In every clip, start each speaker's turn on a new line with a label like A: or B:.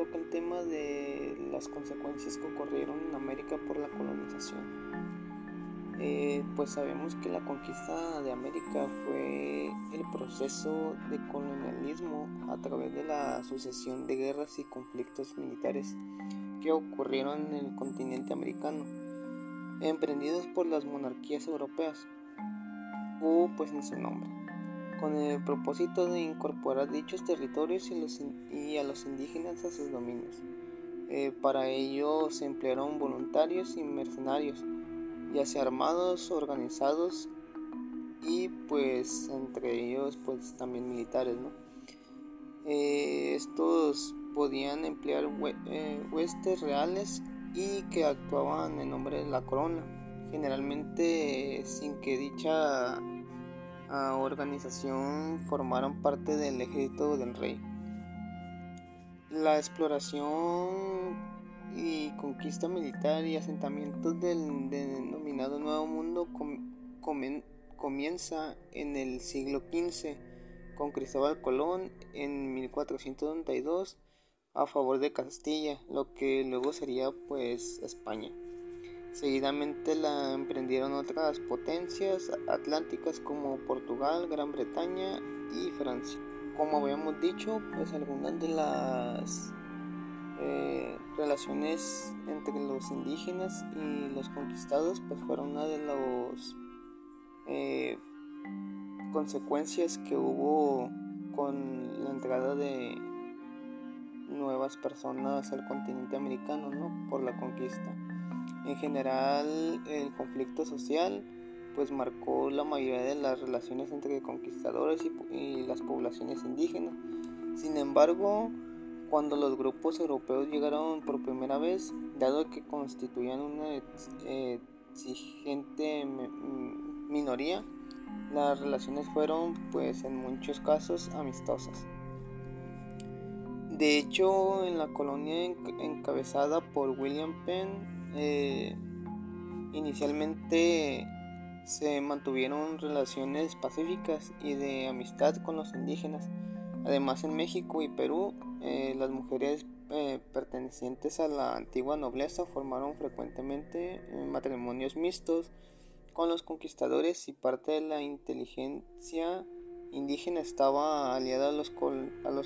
A: toca el tema de las consecuencias que ocurrieron en América por la colonización. Eh, pues sabemos que la conquista de América fue el proceso de colonialismo a través de la sucesión de guerras y conflictos militares que ocurrieron en el continente americano, emprendidos por las monarquías europeas, o pues en su nombre, con el propósito de incorporar dichos territorios y, a los indígenas a sus dominios. Eh, para ello se emplearon voluntarios y mercenarios, ya sea armados, organizados y pues entre ellos pues también militares. Eh, estos podían emplear eh, huestes reales y que actuaban en nombre de la corona, generalmente sin que dicha organización formaran parte del ejército del rey. La exploración y conquista militar y asentamientos del denominado Nuevo Mundo comienza en el siglo XV con Cristóbal Colón en 1492 a favor de Castilla, lo que luego sería pues España. Seguidamente la emprendieron otras potencias atlánticas como Portugal, Gran Bretaña y Francia. Como habíamos dicho, pues algunas de las eh, relaciones entre los indígenas y los conquistados pues fueron una de las eh, consecuencias que hubo con la entrada de nuevas personas al continente americano ¿no? por la conquista. En general el conflicto social pues marcó la mayoría de las relaciones entre conquistadores y, las poblaciones indígenas. Sin embargo, cuando los grupos europeos llegaron por primera vez, dado que constituían una exigente minoría, las relaciones fueron pues en muchos casos amistosas. De hecho, en la colonia encabezada por William Penn, eh, inicialmente se mantuvieron relaciones pacíficas y de amistad con los indígenas. Además, en México y Perú eh, las mujeres eh, pertenecientes a la antigua nobleza formaron frecuentemente matrimonios mixtos con los conquistadores y parte de la inteligencia indígena estaba aliada a los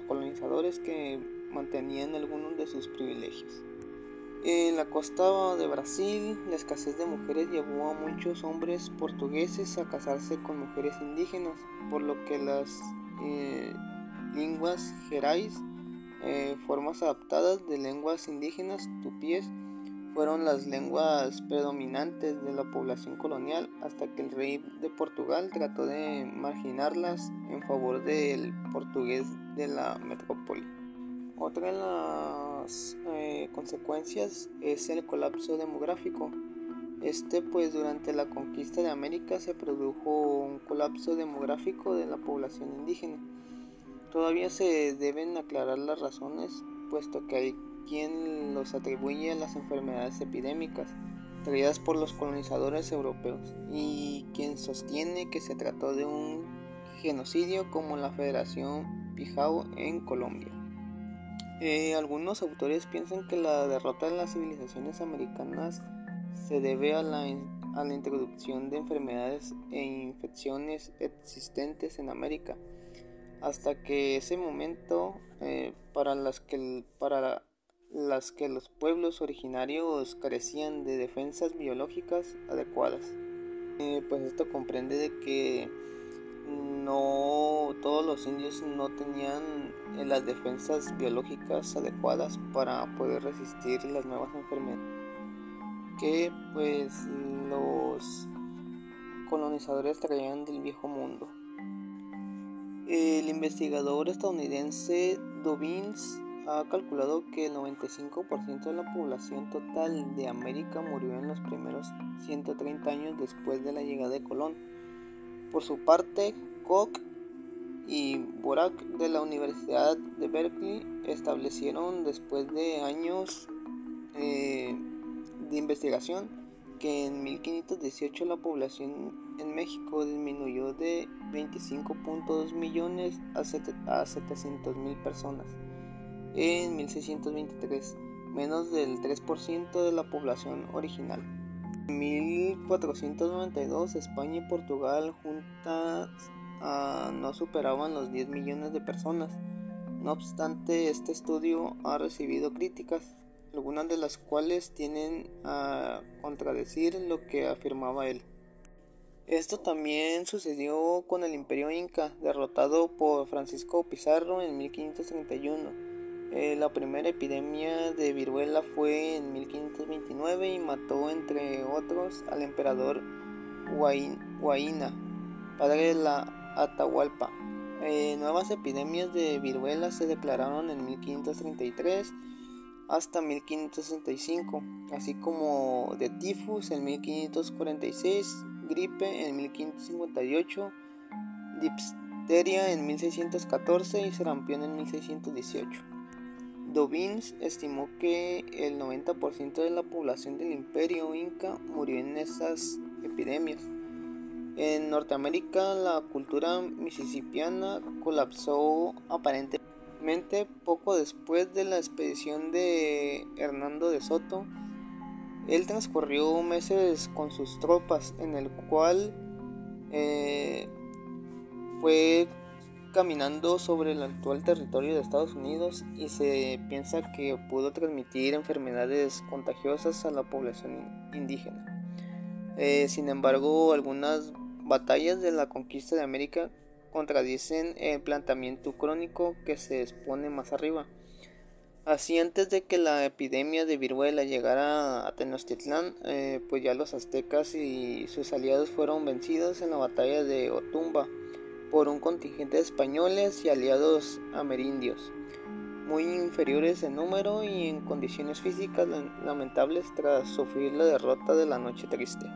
A: colonizadores que mantenían algunos de sus privilegios. En la costa de Brasil, la escasez de mujeres llevó a muchos hombres portugueses a casarse con mujeres indígenas, por lo que las lenguas gerais eh, formas adaptadas de lenguas indígenas tupíes fueron las lenguas predominantes de la población colonial hasta que el rey de Portugal trató de marginarlas en favor del portugués de la metrópoli. Otra de las eh, consecuencias es el colapso demográfico. Este pues durante la conquista de América se produjo un colapso demográfico de la población indígena Todavía se deben aclarar las razones, puesto que hay quien los atribuye a las enfermedades epidémicas traídas por los colonizadores europeos y quien sostiene que se trató de un genocidio como la Federación Pijao en Colombia. Eh, algunos autores piensan que la derrota de las civilizaciones americanas se debe a la, a la introducción de enfermedades e infecciones existentes en América hasta que ese momento eh, para, las que, para las que los pueblos originarios carecían de defensas biológicas adecuadas. Eh, pues esto comprende de que no todos los indios no tenían eh, las defensas biológicas adecuadas para poder resistir las nuevas enfermedades que pues los colonizadores traían del viejo mundo. El investigador estadounidense Dobbins ha calculado que el 95% de la población total de América murió en los primeros 130 años después de la llegada de Colón. Por su parte, Koch y Borak de la Universidad de Berkeley establecieron después de años eh, de investigación que en 1518 la población en México disminuyó de 25.2 millones a 700 mil personas. en 1623, menos del 3% de la población original. En 1492 España y Portugal juntas ah, no superaban los 10 millones de personas. No obstante, este estudio ha recibido críticas, algunas de las cuales tienen a contradecir lo que afirmaba él. Esto también sucedió con el imperio inca, derrotado por Francisco Pizarro en 1531 eh, la primera epidemia de viruela fue en 1529 y mató entre otros al emperador Huayna, padre de la Atahualpa. Eh, nuevas epidemias de viruela se declararon en 1533 hasta 1565, así como de tifus en 1546, gripe en 1558, dipsteria en 1614 y sarampión en 1618. Dobbins estimó que el 90% de la población del imperio inca murió en esas epidemias. En Norteamérica la cultura mississippiana colapsó aparentemente poco después de la expedición de Hernando de Soto. Él transcurrió meses con sus tropas en el cual eh, fue caminando sobre el actual territorio de Estados Unidos y se piensa que pudo transmitir enfermedades contagiosas a la población indígena. Eh, sin embargo, algunas batallas de la conquista de América contradicen el planteamiento crónico que se expone más arriba. Así antes de que la epidemia de viruela llegara a Tenochtitlán, eh, pues ya los aztecas y sus aliados fueron vencidos en la batalla de Otumba por un contingente de españoles y aliados amerindios, muy inferiores en número y en condiciones físicas lamentables tras sufrir la derrota de la Noche Triste.